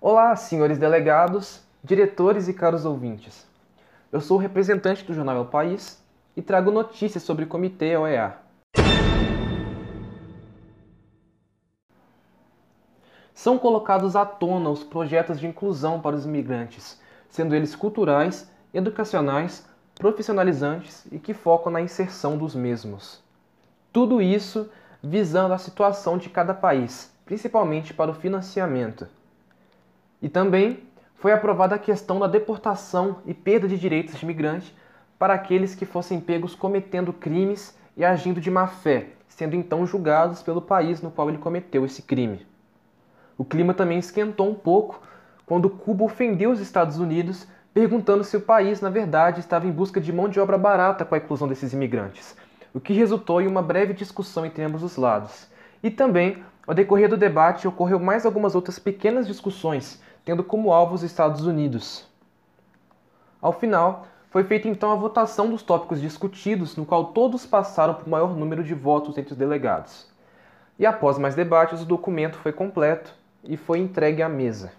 Olá, senhores delegados, diretores e caros ouvintes. Eu sou o representante do jornal El País e trago notícias sobre o Comitê OEA. São colocados à tona os projetos de inclusão para os imigrantes, sendo eles culturais, educacionais, profissionalizantes e que focam na inserção dos mesmos. Tudo isso visando a situação de cada país, principalmente para o financiamento. E também foi aprovada a questão da deportação e perda de direitos de imigrante para aqueles que fossem pegos cometendo crimes e agindo de má fé, sendo então julgados pelo país no qual ele cometeu esse crime. O clima também esquentou um pouco quando Cuba ofendeu os Estados Unidos, perguntando se o país, na verdade, estava em busca de mão de obra barata com a inclusão desses imigrantes, o que resultou em uma breve discussão entre ambos os lados. E também, ao decorrer do debate, ocorreu mais algumas outras pequenas discussões, tendo como alvo os Estados Unidos. Ao final, foi feita então a votação dos tópicos discutidos, no qual todos passaram por maior número de votos entre os delegados. E após mais debates, o documento foi completo e foi entregue à mesa.